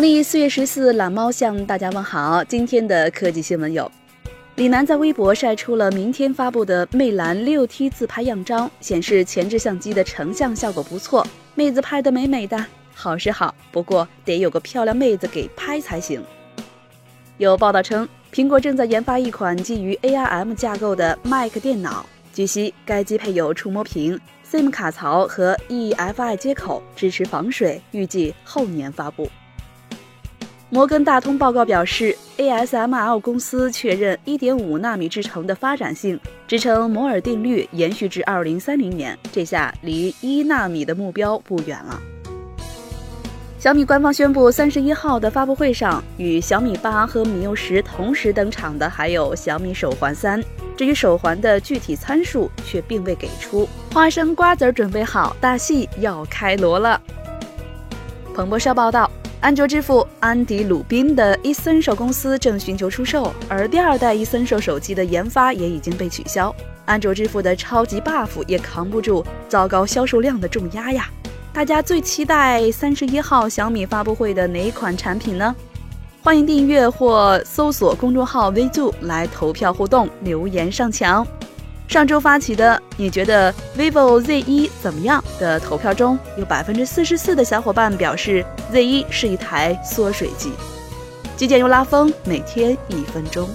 农历四月十四，懒猫向大家问好。今天的科技新闻有：李楠在微博晒出了明天发布的魅蓝六 T 自拍样张，显示前置相机的成像效果不错，妹子拍的美美的。好是好，不过得有个漂亮妹子给拍才行。有报道称，苹果正在研发一款基于 ARM 架构的 Mac 电脑。据悉，该机配有触摸屏、SIM 卡槽和 EFI 接口，支持防水，预计后年发布。摩根大通报告表示，ASML 公司确认1.5纳米制程的发展性，支撑摩尔定律延续至2030年。这下离一纳米的目标不远了。小米官方宣布，三十一号的发布会上，与小米八和米 U 十同时登场的还有小米手环三。至于手环的具体参数，却并未给出。花生瓜子准备好，大戏要开锣了。彭博社报道。安卓之父安迪·鲁宾的 Essential 公司正寻求出售，而第二代 Essential 手机的研发也已经被取消。安卓之父的超级 buff 也扛不住糟糕销售量的重压呀！大家最期待三十一号小米发布会的哪款产品呢？欢迎订阅或搜索公众号 VZOO 来投票互动，留言上墙。上周发起的“你觉得 vivo Z1 怎么样”的投票中，有百分之四十四的小伙伴表示 Z1 是一台缩水机。极简又拉风，每天一分钟。